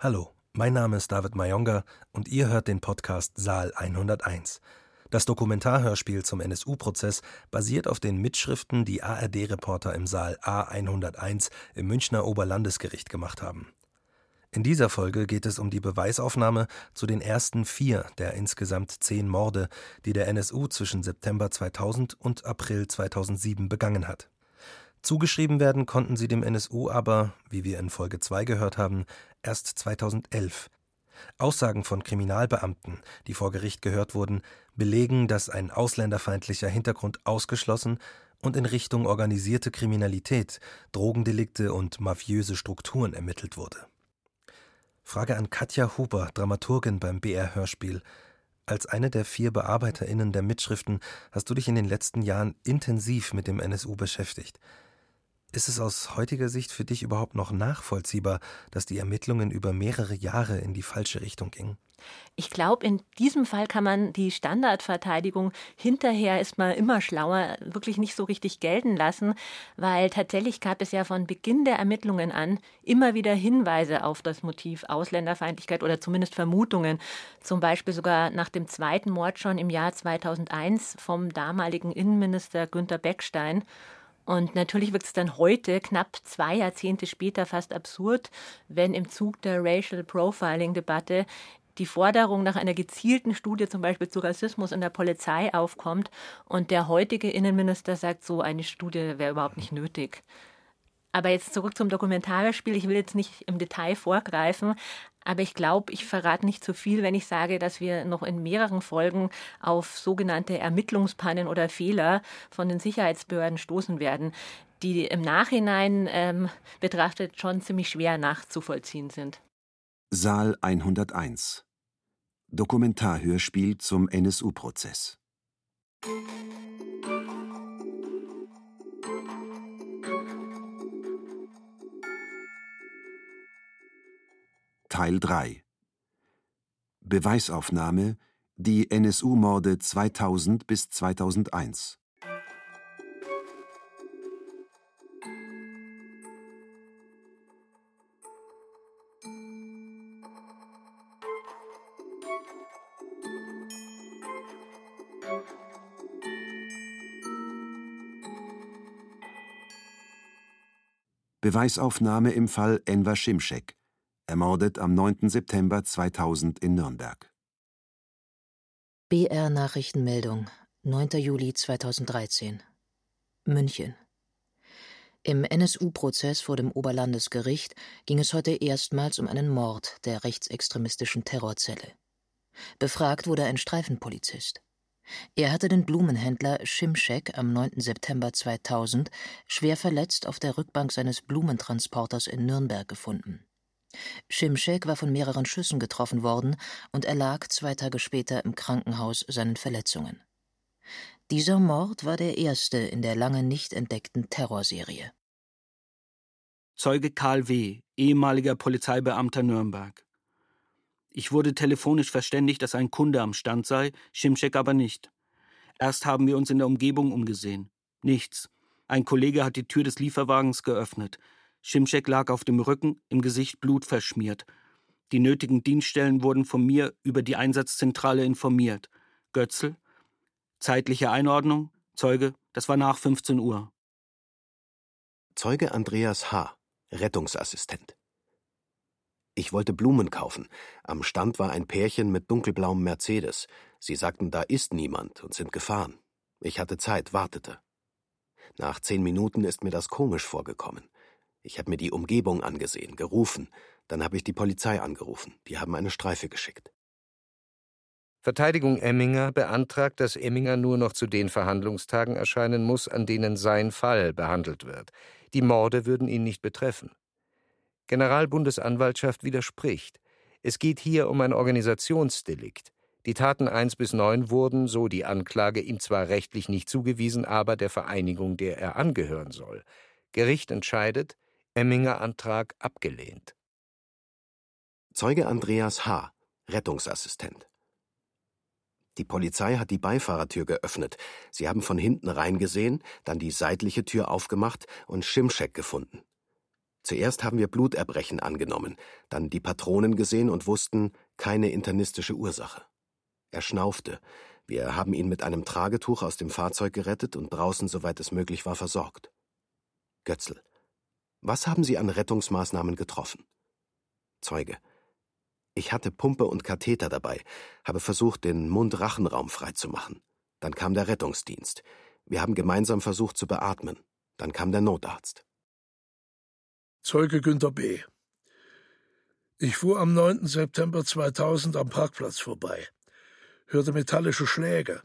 Hallo, mein Name ist David Mayonga und ihr hört den Podcast Saal 101. Das Dokumentarhörspiel zum NSU-Prozess basiert auf den Mitschriften, die ARD-Reporter im Saal A101 im Münchner Oberlandesgericht gemacht haben. In dieser Folge geht es um die Beweisaufnahme zu den ersten vier der insgesamt zehn Morde, die der NSU zwischen September 2000 und April 2007 begangen hat. Zugeschrieben werden konnten sie dem NSU aber, wie wir in Folge 2 gehört haben, erst 2011. Aussagen von Kriminalbeamten, die vor Gericht gehört wurden, belegen, dass ein ausländerfeindlicher Hintergrund ausgeschlossen und in Richtung organisierte Kriminalität, Drogendelikte und mafiöse Strukturen ermittelt wurde. Frage an Katja Huber, Dramaturgin beim BR Hörspiel. Als eine der vier BearbeiterInnen der Mitschriften hast du dich in den letzten Jahren intensiv mit dem NSU beschäftigt. Ist es aus heutiger Sicht für dich überhaupt noch nachvollziehbar, dass die Ermittlungen über mehrere Jahre in die falsche Richtung gingen? Ich glaube, in diesem Fall kann man die Standardverteidigung hinterher ist man immer schlauer, wirklich nicht so richtig gelten lassen, weil tatsächlich gab es ja von Beginn der Ermittlungen an immer wieder Hinweise auf das Motiv Ausländerfeindlichkeit oder zumindest Vermutungen. Zum Beispiel sogar nach dem zweiten Mord schon im Jahr 2001 vom damaligen Innenminister Günter Beckstein. Und natürlich wird es dann heute, knapp zwei Jahrzehnte später, fast absurd, wenn im Zug der Racial Profiling-Debatte die Forderung nach einer gezielten Studie zum Beispiel zu Rassismus in der Polizei aufkommt und der heutige Innenminister sagt, so eine Studie wäre überhaupt nicht nötig. Aber jetzt zurück zum Dokumentarspiel. Ich will jetzt nicht im Detail vorgreifen, aber ich glaube, ich verrate nicht zu viel, wenn ich sage, dass wir noch in mehreren Folgen auf sogenannte Ermittlungspannen oder Fehler von den Sicherheitsbehörden stoßen werden, die im Nachhinein ähm, betrachtet schon ziemlich schwer nachzuvollziehen sind. Saal 101 Dokumentarhörspiel zum NSU-Prozess. Teil 3 Beweisaufnahme Die NSU-Morde 2000 bis 2001 Beweisaufnahme im Fall Enver Schimschek ermordet am 9. September 2000 in Nürnberg. BR Nachrichtenmeldung, 9. Juli 2013. München. Im NSU-Prozess vor dem Oberlandesgericht ging es heute erstmals um einen Mord der rechtsextremistischen Terrorzelle. Befragt wurde ein Streifenpolizist. Er hatte den Blumenhändler Schimschek am 9. September 2000 schwer verletzt auf der Rückbank seines Blumentransporters in Nürnberg gefunden. Schimschek war von mehreren Schüssen getroffen worden und erlag zwei Tage später im Krankenhaus seinen Verletzungen. Dieser Mord war der erste in der lange nicht entdeckten Terrorserie. Zeuge Karl W., ehemaliger Polizeibeamter Nürnberg. Ich wurde telefonisch verständigt, dass ein Kunde am Stand sei, Schimschek aber nicht. Erst haben wir uns in der Umgebung umgesehen. Nichts. Ein Kollege hat die Tür des Lieferwagens geöffnet. Schimschek lag auf dem Rücken, im Gesicht blutverschmiert. Die nötigen Dienststellen wurden von mir über die Einsatzzentrale informiert. Götzl? Zeitliche Einordnung? Zeuge, das war nach 15 Uhr. Zeuge Andreas H., Rettungsassistent. Ich wollte Blumen kaufen. Am Stand war ein Pärchen mit dunkelblauem Mercedes. Sie sagten, da ist niemand und sind gefahren. Ich hatte Zeit, wartete. Nach zehn Minuten ist mir das komisch vorgekommen. Ich habe mir die Umgebung angesehen, gerufen. Dann habe ich die Polizei angerufen. Die haben eine Streife geschickt. Verteidigung Emminger beantragt, dass Emminger nur noch zu den Verhandlungstagen erscheinen muss, an denen sein Fall behandelt wird. Die Morde würden ihn nicht betreffen. Generalbundesanwaltschaft widerspricht. Es geht hier um ein Organisationsdelikt. Die Taten 1 bis 9 wurden, so die Anklage, ihm zwar rechtlich nicht zugewiesen, aber der Vereinigung, der er angehören soll. Gericht entscheidet, Emminger Antrag abgelehnt. Zeuge Andreas H., Rettungsassistent. Die Polizei hat die Beifahrertür geöffnet. Sie haben von hinten reingesehen, dann die seitliche Tür aufgemacht und Schimschek gefunden. Zuerst haben wir Bluterbrechen angenommen, dann die Patronen gesehen und wussten, keine internistische Ursache. Er schnaufte. Wir haben ihn mit einem Tragetuch aus dem Fahrzeug gerettet und draußen, soweit es möglich war, versorgt. Götzl. Was haben Sie an Rettungsmaßnahmen getroffen? Zeuge. Ich hatte Pumpe und Katheter dabei, habe versucht, den Mund-Rachenraum freizumachen. Dann kam der Rettungsdienst. Wir haben gemeinsam versucht zu beatmen. Dann kam der Notarzt. Zeuge Günter B. Ich fuhr am 9. September 2000 am Parkplatz vorbei, hörte metallische Schläge,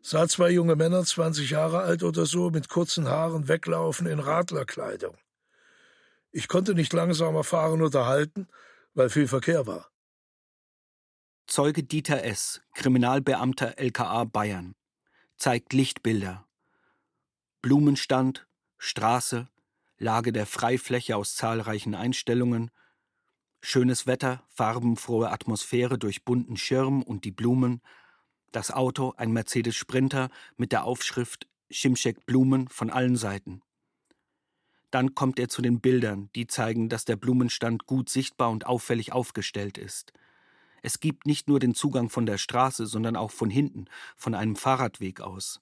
sah zwei junge Männer, 20 Jahre alt oder so, mit kurzen Haaren weglaufen in Radlerkleidung. Ich konnte nicht langsamer fahren oder halten, weil viel Verkehr war. Zeuge Dieter S., Kriminalbeamter LKA Bayern, zeigt Lichtbilder. Blumenstand, Straße, Lage der Freifläche aus zahlreichen Einstellungen, schönes Wetter, farbenfrohe Atmosphäre durch bunten Schirm und die Blumen, das Auto, ein Mercedes Sprinter mit der Aufschrift Schimschek Blumen von allen Seiten. Dann kommt er zu den Bildern, die zeigen, dass der Blumenstand gut sichtbar und auffällig aufgestellt ist. Es gibt nicht nur den Zugang von der Straße, sondern auch von hinten, von einem Fahrradweg aus.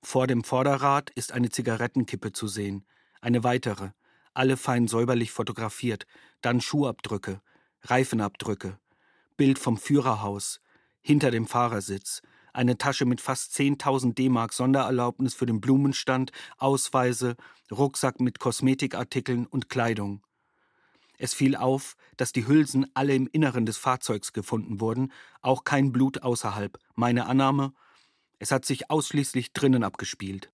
Vor dem Vorderrad ist eine Zigarettenkippe zu sehen, eine weitere, alle fein säuberlich fotografiert, dann Schuhabdrücke, Reifenabdrücke, Bild vom Führerhaus, hinter dem Fahrersitz, eine Tasche mit fast 10.000 D-Mark Sondererlaubnis für den Blumenstand, Ausweise, Rucksack mit Kosmetikartikeln und Kleidung. Es fiel auf, dass die Hülsen alle im Inneren des Fahrzeugs gefunden wurden, auch kein Blut außerhalb. Meine Annahme, es hat sich ausschließlich drinnen abgespielt.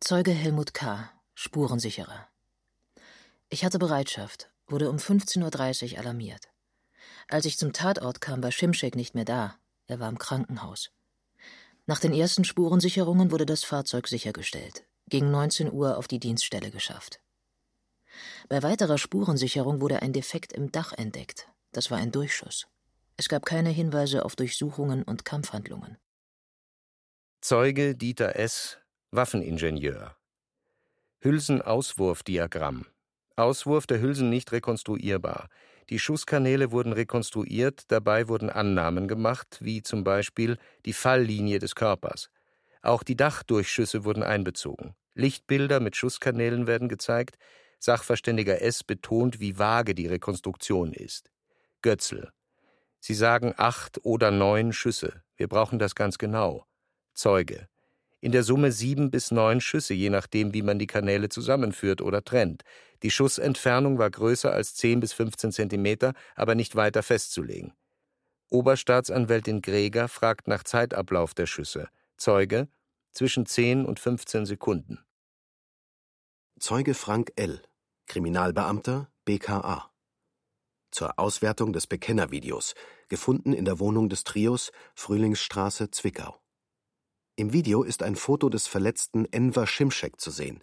Zeuge Helmut K., Spurensicherer. Ich hatte Bereitschaft, wurde um 15.30 Uhr alarmiert. Als ich zum Tatort kam, war Schimschek nicht mehr da. Er war im Krankenhaus. Nach den ersten Spurensicherungen wurde das Fahrzeug sichergestellt, gegen 19 Uhr auf die Dienststelle geschafft. Bei weiterer Spurensicherung wurde ein Defekt im Dach entdeckt. Das war ein Durchschuss. Es gab keine Hinweise auf Durchsuchungen und Kampfhandlungen. Zeuge Dieter S., Waffeningenieur. Hülsenauswurfdiagramm. Auswurf der Hülsen nicht rekonstruierbar. Die Schusskanäle wurden rekonstruiert, dabei wurden Annahmen gemacht, wie zum Beispiel die Falllinie des Körpers. Auch die Dachdurchschüsse wurden einbezogen. Lichtbilder mit Schusskanälen werden gezeigt. Sachverständiger S. betont, wie vage die Rekonstruktion ist. Götzl. Sie sagen acht oder neun Schüsse. Wir brauchen das ganz genau. Zeuge. In der Summe sieben bis neun Schüsse, je nachdem, wie man die Kanäle zusammenführt oder trennt. Die Schussentfernung war größer als 10 bis 15 Zentimeter, aber nicht weiter festzulegen. Oberstaatsanwältin Greger fragt nach Zeitablauf der Schüsse. Zeuge zwischen 10 und 15 Sekunden. Zeuge Frank L., Kriminalbeamter BKA. Zur Auswertung des Bekennervideos, gefunden in der Wohnung des Trios Frühlingsstraße, Zwickau. Im Video ist ein Foto des verletzten Enver Schimschek zu sehen.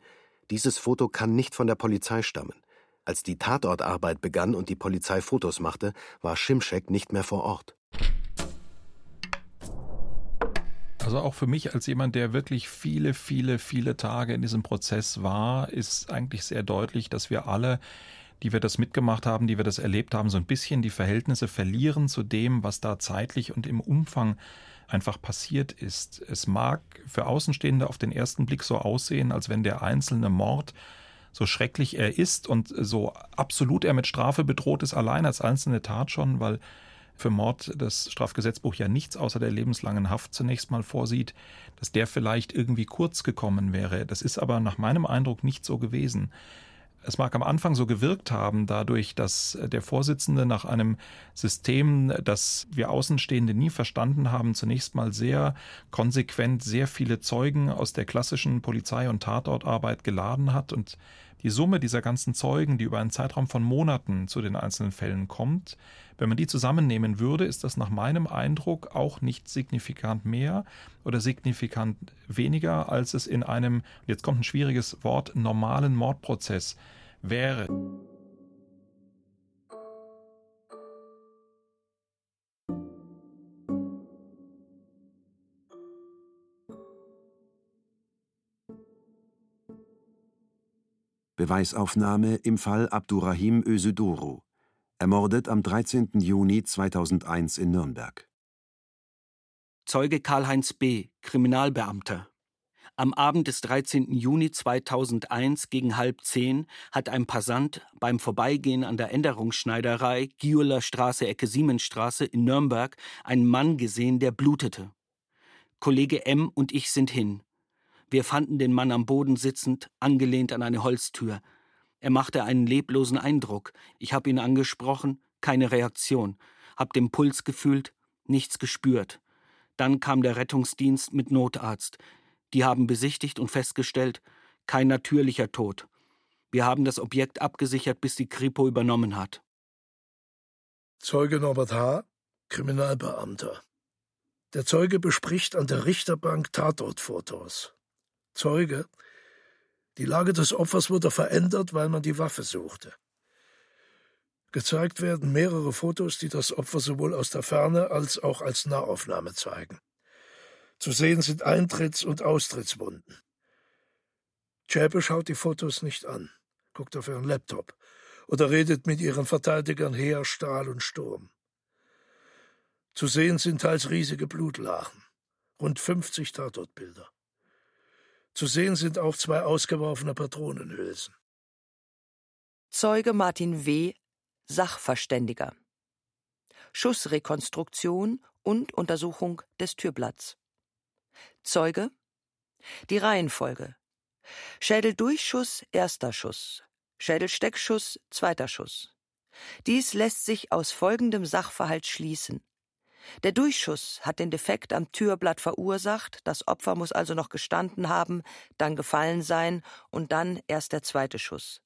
Dieses Foto kann nicht von der Polizei stammen. Als die Tatortarbeit begann und die Polizei Fotos machte, war Schimschek nicht mehr vor Ort. Also auch für mich als jemand, der wirklich viele, viele, viele Tage in diesem Prozess war, ist eigentlich sehr deutlich, dass wir alle, die wir das mitgemacht haben, die wir das erlebt haben, so ein bisschen die Verhältnisse verlieren zu dem, was da zeitlich und im Umfang einfach passiert ist. Es mag für Außenstehende auf den ersten Blick so aussehen, als wenn der einzelne Mord so schrecklich er ist und so absolut er mit Strafe bedroht ist, allein als einzelne Tat schon, weil für Mord das Strafgesetzbuch ja nichts außer der lebenslangen Haft zunächst mal vorsieht, dass der vielleicht irgendwie kurz gekommen wäre. Das ist aber nach meinem Eindruck nicht so gewesen. Es mag am Anfang so gewirkt haben, dadurch, dass der Vorsitzende nach einem System, das wir Außenstehende nie verstanden haben, zunächst mal sehr konsequent sehr viele Zeugen aus der klassischen Polizei- und Tatortarbeit geladen hat und die Summe dieser ganzen Zeugen, die über einen Zeitraum von Monaten zu den einzelnen Fällen kommt, wenn man die zusammennehmen würde, ist das nach meinem Eindruck auch nicht signifikant mehr oder signifikant weniger, als es in einem, jetzt kommt ein schwieriges Wort, normalen Mordprozess wäre. Beweisaufnahme im Fall Abdurrahim Özduru, ermordet am 13. Juni 2001 in Nürnberg. Zeuge Karl-Heinz B., Kriminalbeamter. Am Abend des 13. Juni 2001 gegen halb zehn hat ein Passant beim Vorbeigehen an der Änderungsschneiderei Giuler Straße Ecke Siemensstraße in Nürnberg einen Mann gesehen, der blutete. Kollege M. und ich sind hin. Wir fanden den Mann am Boden sitzend, angelehnt an eine Holztür. Er machte einen leblosen Eindruck. Ich habe ihn angesprochen, keine Reaktion. Hab den Puls gefühlt, nichts gespürt. Dann kam der Rettungsdienst mit Notarzt. Die haben besichtigt und festgestellt, kein natürlicher Tod. Wir haben das Objekt abgesichert, bis die Kripo übernommen hat. Zeuge Norbert H., Kriminalbeamter. Der Zeuge bespricht an der Richterbank Tatortfotos. Zeuge, die Lage des Opfers wurde verändert, weil man die Waffe suchte. Gezeigt werden mehrere Fotos, die das Opfer sowohl aus der Ferne als auch als Nahaufnahme zeigen. Zu sehen sind Eintritts- und Austrittswunden. Schäpe schaut die Fotos nicht an, guckt auf ihren Laptop oder redet mit ihren Verteidigern Heer, Stahl und Sturm. Zu sehen sind teils riesige Blutlachen, rund 50 Tatortbilder. Zu sehen sind auch zwei ausgeworfene Patronenhülsen. Zeuge Martin W., Sachverständiger. Schussrekonstruktion und Untersuchung des Türblatts. Zeuge Die Reihenfolge Schädeldurchschuss erster Schuss, Schädelsteckschuss zweiter Schuss. Dies lässt sich aus folgendem Sachverhalt schließen. Der Durchschuss hat den Defekt am Türblatt verursacht, das Opfer muss also noch gestanden haben, dann gefallen sein und dann erst der zweite Schuss.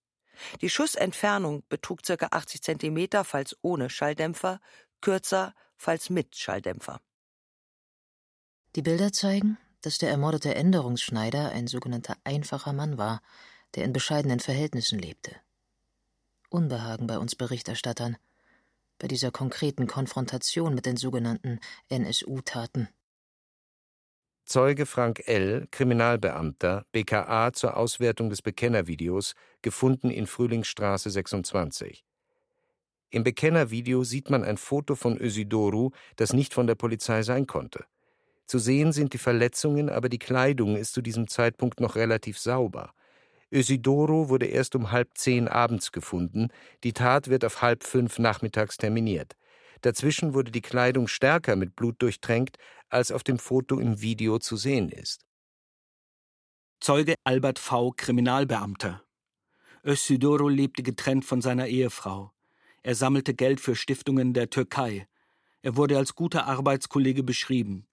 Die Schussentfernung betrug ca. 80 cm, falls ohne Schalldämpfer, kürzer, falls mit Schalldämpfer. Die Bilder zeigen, dass der ermordete Änderungsschneider ein sogenannter einfacher Mann war, der in bescheidenen Verhältnissen lebte. Unbehagen bei uns Berichterstattern, bei dieser konkreten Konfrontation mit den sogenannten NSU-Taten. Zeuge Frank L., Kriminalbeamter, BKA zur Auswertung des Bekennervideos, gefunden in Frühlingsstraße 26. Im Bekennervideo sieht man ein Foto von Ösidoru, das nicht von der Polizei sein konnte. Zu sehen sind die Verletzungen, aber die Kleidung ist zu diesem Zeitpunkt noch relativ sauber. Ösidoro wurde erst um halb zehn abends gefunden, die Tat wird auf halb fünf nachmittags terminiert. Dazwischen wurde die Kleidung stärker mit Blut durchtränkt, als auf dem Foto im Video zu sehen ist. Zeuge Albert V., Kriminalbeamter. Ösidoro lebte getrennt von seiner Ehefrau. Er sammelte Geld für Stiftungen der Türkei. Er wurde als guter Arbeitskollege beschrieben.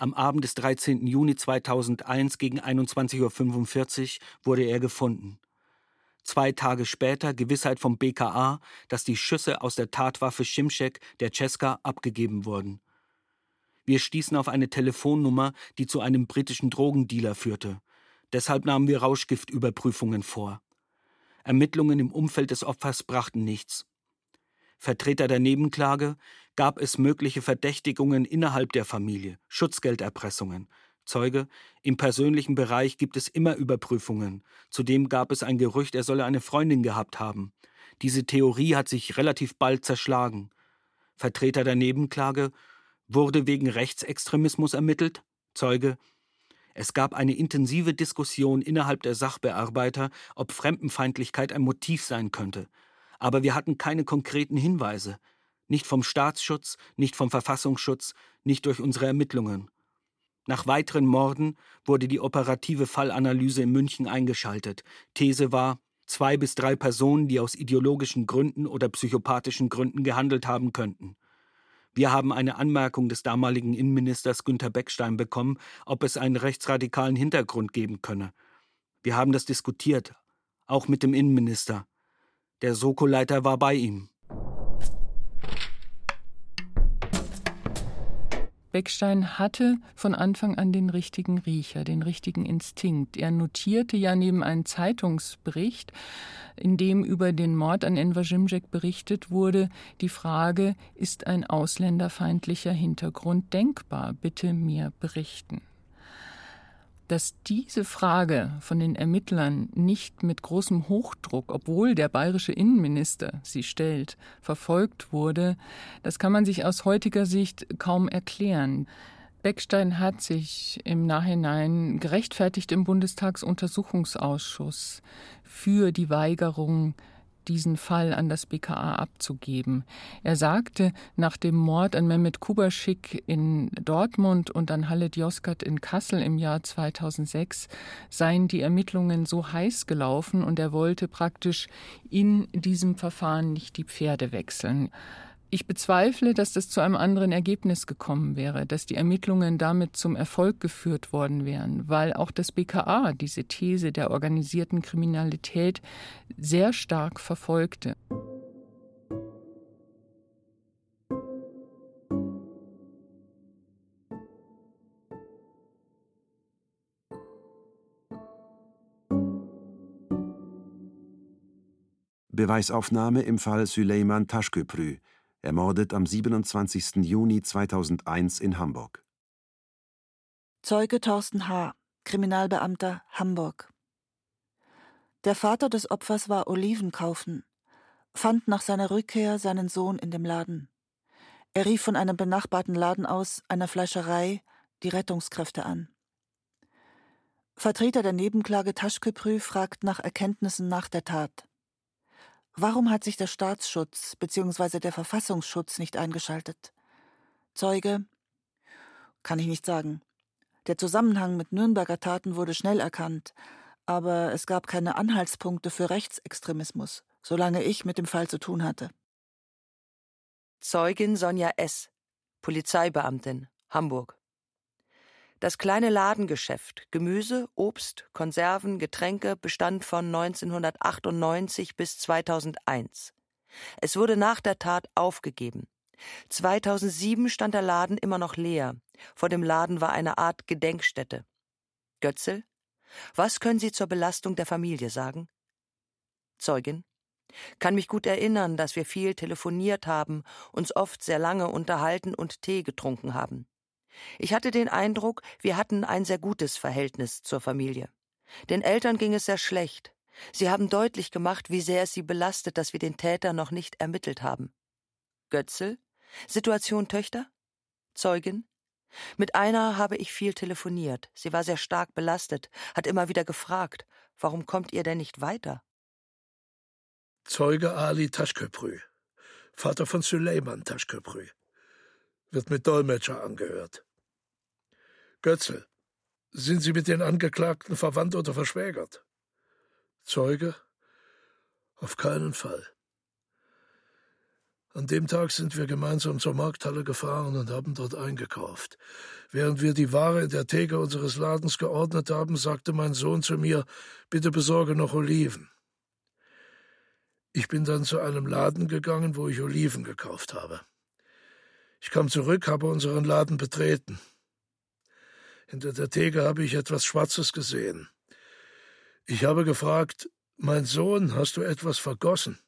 Am Abend des 13. Juni 2001 gegen 21.45 Uhr wurde er gefunden. Zwei Tage später Gewissheit vom BKA, dass die Schüsse aus der Tatwaffe Schimschek der Cesca abgegeben wurden. Wir stießen auf eine Telefonnummer, die zu einem britischen Drogendealer führte. Deshalb nahmen wir Rauschgiftüberprüfungen vor. Ermittlungen im Umfeld des Opfers brachten nichts. Vertreter der Nebenklage, gab es mögliche Verdächtigungen innerhalb der Familie, Schutzgelderpressungen. Zeuge, im persönlichen Bereich gibt es immer Überprüfungen. Zudem gab es ein Gerücht, er solle eine Freundin gehabt haben. Diese Theorie hat sich relativ bald zerschlagen. Vertreter der Nebenklage, wurde wegen Rechtsextremismus ermittelt. Zeuge, es gab eine intensive Diskussion innerhalb der Sachbearbeiter, ob Fremdenfeindlichkeit ein Motiv sein könnte aber wir hatten keine konkreten Hinweise, nicht vom Staatsschutz, nicht vom Verfassungsschutz, nicht durch unsere Ermittlungen. Nach weiteren Morden wurde die operative Fallanalyse in München eingeschaltet. These war, zwei bis drei Personen, die aus ideologischen Gründen oder psychopathischen Gründen gehandelt haben könnten. Wir haben eine Anmerkung des damaligen Innenministers Günter Beckstein bekommen, ob es einen rechtsradikalen Hintergrund geben könne. Wir haben das diskutiert, auch mit dem Innenminister. Der Soko-Leiter war bei ihm. Beckstein hatte von Anfang an den richtigen Riecher, den richtigen Instinkt. Er notierte ja neben einem Zeitungsbericht, in dem über den Mord an Enver Jimjek berichtet wurde, die Frage, ist ein ausländerfeindlicher Hintergrund denkbar? Bitte mir berichten. Dass diese Frage von den Ermittlern nicht mit großem Hochdruck, obwohl der bayerische Innenminister sie stellt, verfolgt wurde, das kann man sich aus heutiger Sicht kaum erklären. Beckstein hat sich im Nachhinein gerechtfertigt im Bundestagsuntersuchungsausschuss für die Weigerung diesen Fall an das BKA abzugeben. Er sagte, nach dem Mord an Mehmet Kubaschik in Dortmund und an Halle Joskat in Kassel im Jahr 2006 seien die Ermittlungen so heiß gelaufen und er wollte praktisch in diesem Verfahren nicht die Pferde wechseln. Ich bezweifle, dass das zu einem anderen Ergebnis gekommen wäre, dass die Ermittlungen damit zum Erfolg geführt worden wären, weil auch das BKA diese These der organisierten Kriminalität sehr stark verfolgte. Beweisaufnahme im Fall Süleyman Taschköprü, ermordet am 27. Juni 2001 in Hamburg. Zeuge Thorsten H., Kriminalbeamter, Hamburg. Der Vater des Opfers war Oliven kaufen, fand nach seiner Rückkehr seinen Sohn in dem Laden. Er rief von einem benachbarten Laden aus, einer Fleischerei, die Rettungskräfte an. Vertreter der Nebenklage Taschköprü fragt nach Erkenntnissen nach der Tat. Warum hat sich der Staatsschutz bzw. der Verfassungsschutz nicht eingeschaltet? Zeuge kann ich nicht sagen. Der Zusammenhang mit Nürnberger Taten wurde schnell erkannt, aber es gab keine Anhaltspunkte für Rechtsextremismus, solange ich mit dem Fall zu tun hatte. Zeugin Sonja S., Polizeibeamtin, Hamburg. Das kleine Ladengeschäft Gemüse, Obst, Konserven, Getränke bestand von 1998 bis 2001. Es wurde nach der Tat aufgegeben. 2007 stand der Laden immer noch leer. Vor dem Laden war eine Art Gedenkstätte. Götzel, was können Sie zur Belastung der Familie sagen? Zeugin, kann mich gut erinnern, dass wir viel telefoniert haben, uns oft sehr lange unterhalten und Tee getrunken haben. Ich hatte den Eindruck, wir hatten ein sehr gutes Verhältnis zur Familie. Den Eltern ging es sehr schlecht. Sie haben deutlich gemacht, wie sehr es sie belastet, dass wir den Täter noch nicht ermittelt haben. Götzel? Situation Töchter? Zeugin? Mit einer habe ich viel telefoniert. Sie war sehr stark belastet, hat immer wieder gefragt, warum kommt ihr denn nicht weiter? Zeuge Ali Taschköprü, Vater von Süleyman Taschköprü wird mit Dolmetscher angehört. Götzel, sind Sie mit den Angeklagten verwandt oder verschwägert? Zeuge? Auf keinen Fall. An dem Tag sind wir gemeinsam zur Markthalle gefahren und haben dort eingekauft. Während wir die Ware in der Theke unseres Ladens geordnet haben, sagte mein Sohn zu mir, bitte besorge noch Oliven. Ich bin dann zu einem Laden gegangen, wo ich Oliven gekauft habe. Ich kam zurück, habe unseren Laden betreten. Hinter der Theke habe ich etwas Schwarzes gesehen. Ich habe gefragt, mein Sohn, hast du etwas vergossen?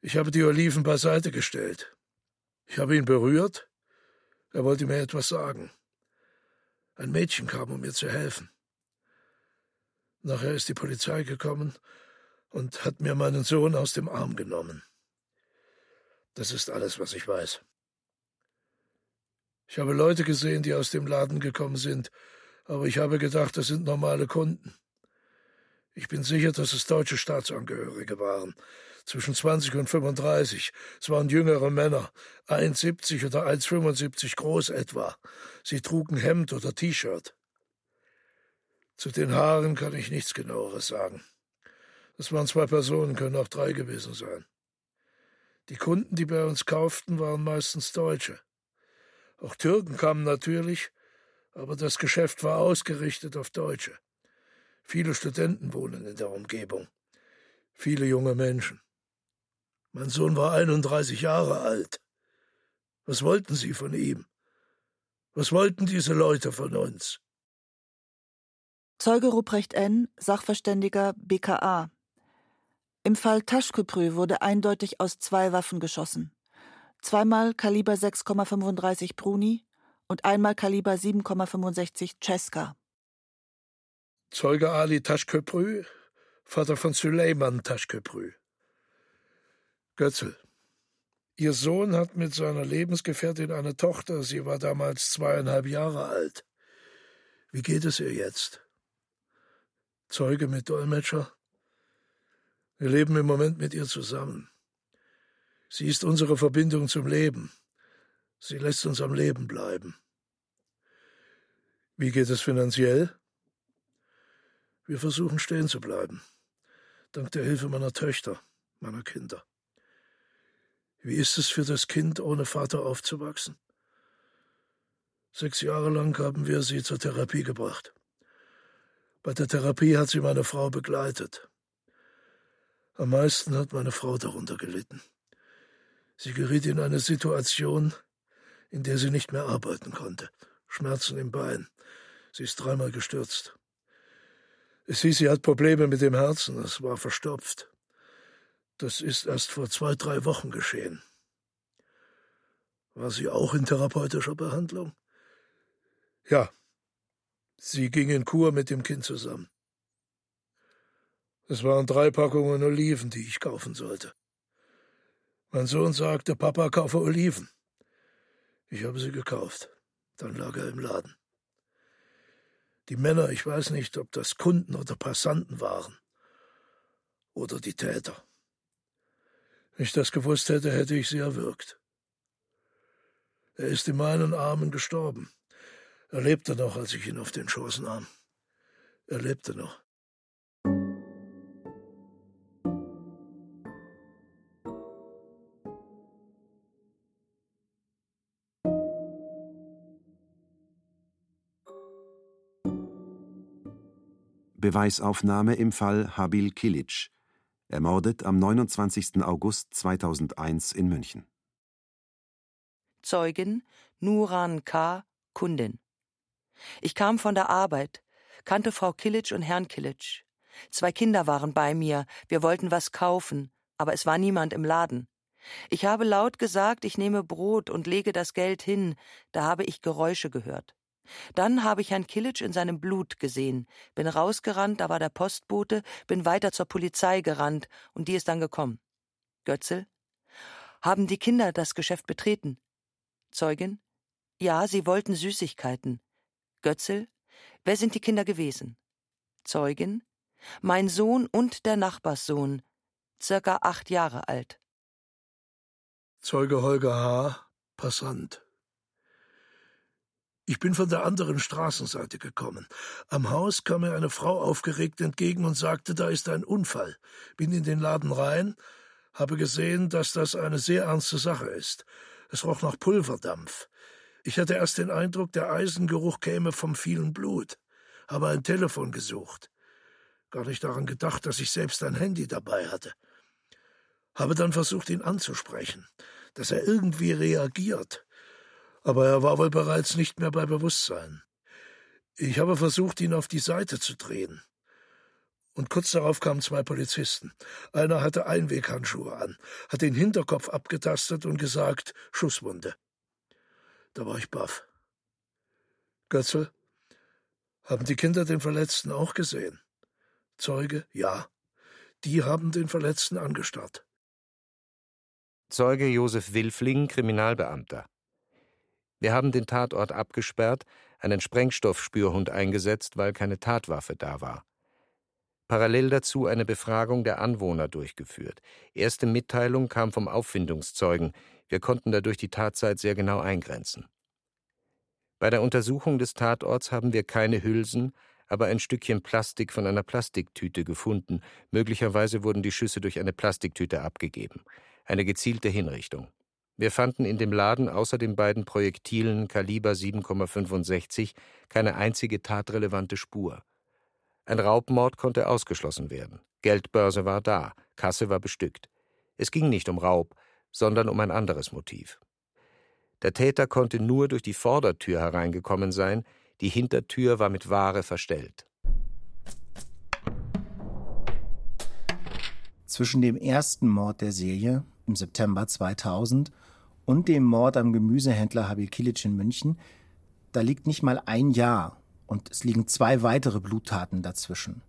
Ich habe die Oliven beiseite gestellt. Ich habe ihn berührt. Er wollte mir etwas sagen. Ein Mädchen kam, um mir zu helfen. Nachher ist die Polizei gekommen und hat mir meinen Sohn aus dem Arm genommen. Das ist alles, was ich weiß. Ich habe Leute gesehen, die aus dem Laden gekommen sind, aber ich habe gedacht, das sind normale Kunden. Ich bin sicher, dass es deutsche Staatsangehörige waren, zwischen 20 und 35. Es waren jüngere Männer, 1,70 oder 1,75 groß etwa. Sie trugen Hemd oder T-Shirt. Zu den Haaren kann ich nichts genaueres sagen. Es waren zwei Personen, können auch drei gewesen sein. Die Kunden, die bei uns kauften, waren meistens Deutsche. Auch Türken kamen natürlich, aber das Geschäft war ausgerichtet auf Deutsche. Viele Studenten wohnen in der Umgebung. Viele junge Menschen. Mein Sohn war 31 Jahre alt. Was wollten Sie von ihm? Was wollten diese Leute von uns? Zeuge Ruprecht N., Sachverständiger BKA, im Fall Taschköprü wurde eindeutig aus zwei Waffen geschossen. Zweimal Kaliber 6,35 Bruni und einmal Kaliber 7,65 Cesca. Zeuge Ali Taschköprü, Vater von Süleyman Taschköprü. Götzel. Ihr Sohn hat mit seiner Lebensgefährtin eine Tochter. Sie war damals zweieinhalb Jahre alt. Wie geht es ihr jetzt? Zeuge mit Dolmetscher. Wir leben im Moment mit ihr zusammen. Sie ist unsere Verbindung zum Leben. Sie lässt uns am Leben bleiben. Wie geht es finanziell? Wir versuchen stehen zu bleiben. Dank der Hilfe meiner Töchter, meiner Kinder. Wie ist es für das Kind, ohne Vater aufzuwachsen? Sechs Jahre lang haben wir sie zur Therapie gebracht. Bei der Therapie hat sie meine Frau begleitet. Am meisten hat meine Frau darunter gelitten. Sie geriet in eine Situation, in der sie nicht mehr arbeiten konnte. Schmerzen im Bein. Sie ist dreimal gestürzt. Es hieß, sie hat Probleme mit dem Herzen, es war verstopft. Das ist erst vor zwei, drei Wochen geschehen. War sie auch in therapeutischer Behandlung? Ja. Sie ging in Kur mit dem Kind zusammen. Es waren drei Packungen Oliven, die ich kaufen sollte. Mein Sohn sagte, Papa, kaufe Oliven. Ich habe sie gekauft. Dann lag er im Laden. Die Männer, ich weiß nicht, ob das Kunden oder Passanten waren. Oder die Täter. Wenn ich das gewusst hätte, hätte ich sie erwürgt. Er ist in meinen Armen gestorben. Er lebte noch, als ich ihn auf den Schoß nahm. Er lebte noch. Beweisaufnahme im Fall Habil Kilic, ermordet am 29. August 2001 in München. Zeugin Nuran K., Kundin. Ich kam von der Arbeit, kannte Frau Kilic und Herrn Kilic. Zwei Kinder waren bei mir, wir wollten was kaufen, aber es war niemand im Laden. Ich habe laut gesagt, ich nehme Brot und lege das Geld hin, da habe ich Geräusche gehört. Dann habe ich Herrn Kilic in seinem Blut gesehen, bin rausgerannt, da war der Postbote, bin weiter zur Polizei gerannt und die ist dann gekommen. Götzel? Haben die Kinder das Geschäft betreten? Zeugin? Ja, sie wollten Süßigkeiten. Götzel? Wer sind die Kinder gewesen? Zeugin? Mein Sohn und der Nachbarssohn, circa acht Jahre alt. Zeuge Holger H., Passant. Ich bin von der anderen Straßenseite gekommen. Am Haus kam mir eine Frau aufgeregt entgegen und sagte, da ist ein Unfall. Bin in den Laden rein, habe gesehen, dass das eine sehr ernste Sache ist. Es roch nach Pulverdampf. Ich hatte erst den Eindruck, der Eisengeruch käme vom vielen Blut, habe ein Telefon gesucht. Gar nicht daran gedacht, dass ich selbst ein Handy dabei hatte. Habe dann versucht, ihn anzusprechen, dass er irgendwie reagiert aber er war wohl bereits nicht mehr bei Bewusstsein. Ich habe versucht, ihn auf die Seite zu drehen. Und kurz darauf kamen zwei Polizisten. Einer hatte Einweghandschuhe an, hat den Hinterkopf abgetastet und gesagt, Schusswunde. Da war ich baff. Götzel, haben die Kinder den Verletzten auch gesehen? Zeuge, ja. Die haben den Verletzten angestarrt. Zeuge Josef Wilfling, Kriminalbeamter. Wir haben den Tatort abgesperrt, einen Sprengstoffspürhund eingesetzt, weil keine Tatwaffe da war. Parallel dazu eine Befragung der Anwohner durchgeführt. Erste Mitteilung kam vom Auffindungszeugen. Wir konnten dadurch die Tatzeit sehr genau eingrenzen. Bei der Untersuchung des Tatorts haben wir keine Hülsen, aber ein Stückchen Plastik von einer Plastiktüte gefunden. Möglicherweise wurden die Schüsse durch eine Plastiktüte abgegeben. Eine gezielte Hinrichtung. Wir fanden in dem Laden außer den beiden Projektilen Kaliber 7,65 keine einzige tatrelevante Spur. Ein Raubmord konnte ausgeschlossen werden. Geldbörse war da, Kasse war bestückt. Es ging nicht um Raub, sondern um ein anderes Motiv. Der Täter konnte nur durch die Vordertür hereingekommen sein, die Hintertür war mit Ware verstellt. Zwischen dem ersten Mord der Serie im September 2000 und dem Mord am Gemüsehändler Habil Kilic in München da liegt nicht mal ein Jahr und es liegen zwei weitere Bluttaten dazwischen.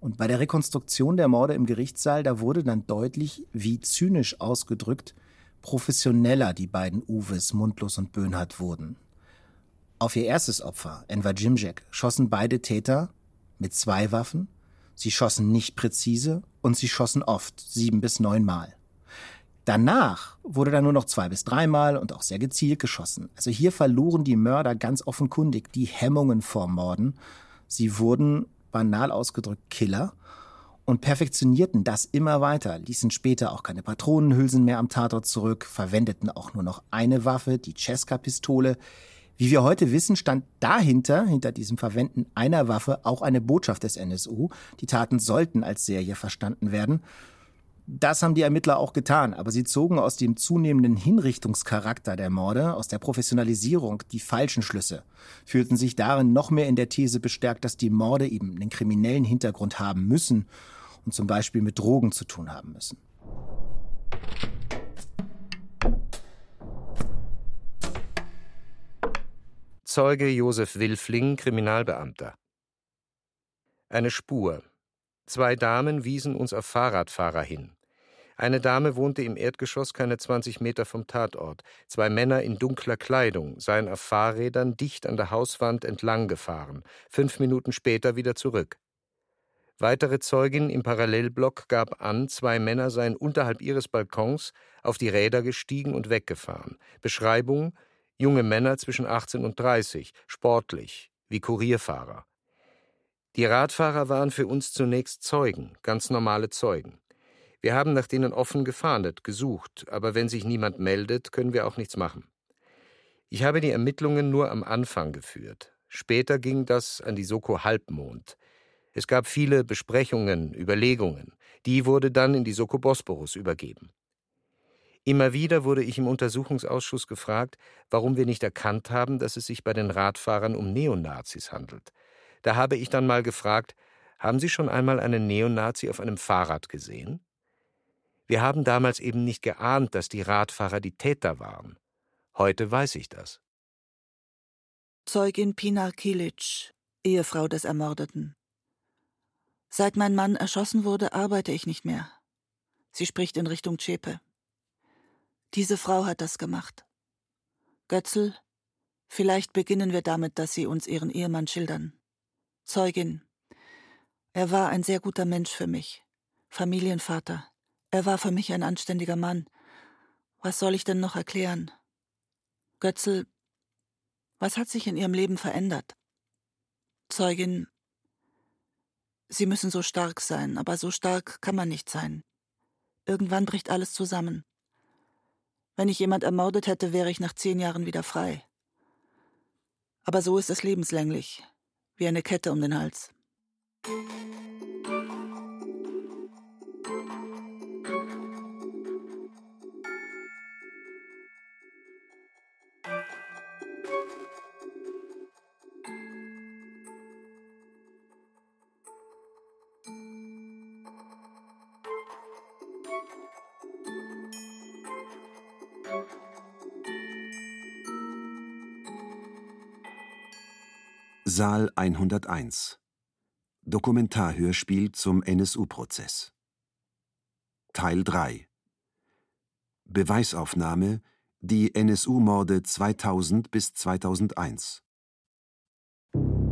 Und bei der Rekonstruktion der Morde im Gerichtssaal, da wurde dann deutlich, wie zynisch ausgedrückt, professioneller die beiden Uwes, Mundlos und Böhnhardt wurden. Auf ihr erstes Opfer, Enver Jimjek, schossen beide Täter mit zwei Waffen. Sie schossen nicht präzise und sie schossen oft, sieben bis neunmal. Danach wurde dann nur noch zwei bis dreimal und auch sehr gezielt geschossen. Also hier verloren die Mörder ganz offenkundig die Hemmungen vor Morden. Sie wurden banal ausgedrückt Killer und perfektionierten das immer weiter, ließen später auch keine Patronenhülsen mehr am Tatort zurück, verwendeten auch nur noch eine Waffe, die Cesca-Pistole. Wie wir heute wissen, stand dahinter, hinter diesem Verwenden einer Waffe, auch eine Botschaft des NSU. Die Taten sollten als Serie verstanden werden. Das haben die Ermittler auch getan, aber sie zogen aus dem zunehmenden Hinrichtungscharakter der Morde, aus der Professionalisierung die falschen Schlüsse, fühlten sich darin noch mehr in der These bestärkt, dass die Morde eben einen kriminellen Hintergrund haben müssen und zum Beispiel mit Drogen zu tun haben müssen. Zeuge Josef Wilfling, Kriminalbeamter. Eine Spur. Zwei Damen wiesen uns auf Fahrradfahrer hin. Eine Dame wohnte im Erdgeschoss keine 20 Meter vom Tatort. Zwei Männer in dunkler Kleidung seien auf Fahrrädern dicht an der Hauswand entlang gefahren, fünf Minuten später wieder zurück. Weitere Zeugin im Parallelblock gab an, zwei Männer seien unterhalb ihres Balkons auf die Räder gestiegen und weggefahren. Beschreibung: junge Männer zwischen 18 und 30, sportlich, wie Kurierfahrer. Die Radfahrer waren für uns zunächst Zeugen, ganz normale Zeugen. Wir haben nach denen offen gefahndet, gesucht, aber wenn sich niemand meldet, können wir auch nichts machen. Ich habe die Ermittlungen nur am Anfang geführt. Später ging das an die Soko Halbmond. Es gab viele Besprechungen, Überlegungen. Die wurde dann in die Soko Bosporus übergeben. Immer wieder wurde ich im Untersuchungsausschuss gefragt, warum wir nicht erkannt haben, dass es sich bei den Radfahrern um Neonazis handelt. Da habe ich dann mal gefragt, haben Sie schon einmal einen Neonazi auf einem Fahrrad gesehen? Wir haben damals eben nicht geahnt, dass die Radfahrer die Täter waren. Heute weiß ich das. Zeugin Pinar Kilic, Ehefrau des Ermordeten. Seit mein Mann erschossen wurde, arbeite ich nicht mehr. Sie spricht in Richtung Zschäpe. Diese Frau hat das gemacht. Götzl, vielleicht beginnen wir damit, dass Sie uns Ihren Ehemann schildern. Zeugin, er war ein sehr guter Mensch für mich, Familienvater, er war für mich ein anständiger Mann. Was soll ich denn noch erklären? Götzl, was hat sich in Ihrem Leben verändert? Zeugin, Sie müssen so stark sein, aber so stark kann man nicht sein. Irgendwann bricht alles zusammen. Wenn ich jemand ermordet hätte, wäre ich nach zehn Jahren wieder frei. Aber so ist es lebenslänglich, wie eine Kette um den Hals. Saal 101 Dokumentarhörspiel zum NSU-Prozess Teil 3 Beweisaufnahme Die NSU-Morde 2000 bis 2001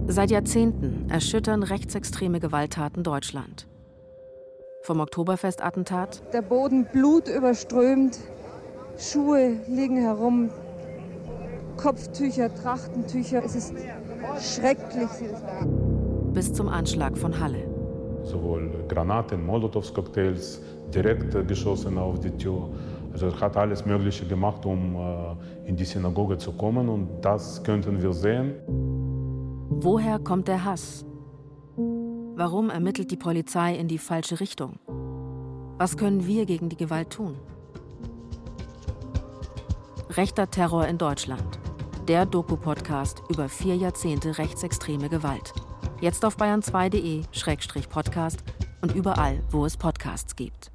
Seit Jahrzehnten erschüttern rechtsextreme Gewalttaten Deutschland. Vom Oktoberfestattentat. Der Boden blutüberströmt, Schuhe liegen herum, Kopftücher, Trachtentücher. Es ist schrecklich. Bis zum Anschlag von Halle. Sowohl Granaten, Molotows-Cocktails, direkt geschossen auf die Tür. Also er hat alles Mögliche gemacht, um äh, in die Synagoge zu kommen und das könnten wir sehen. Woher kommt der Hass? Warum ermittelt die Polizei in die falsche Richtung? Was können wir gegen die Gewalt tun? Rechter Terror in Deutschland der Doku-Podcast über vier Jahrzehnte rechtsextreme Gewalt. Jetzt auf bayern2.de-podcast und überall, wo es Podcasts gibt.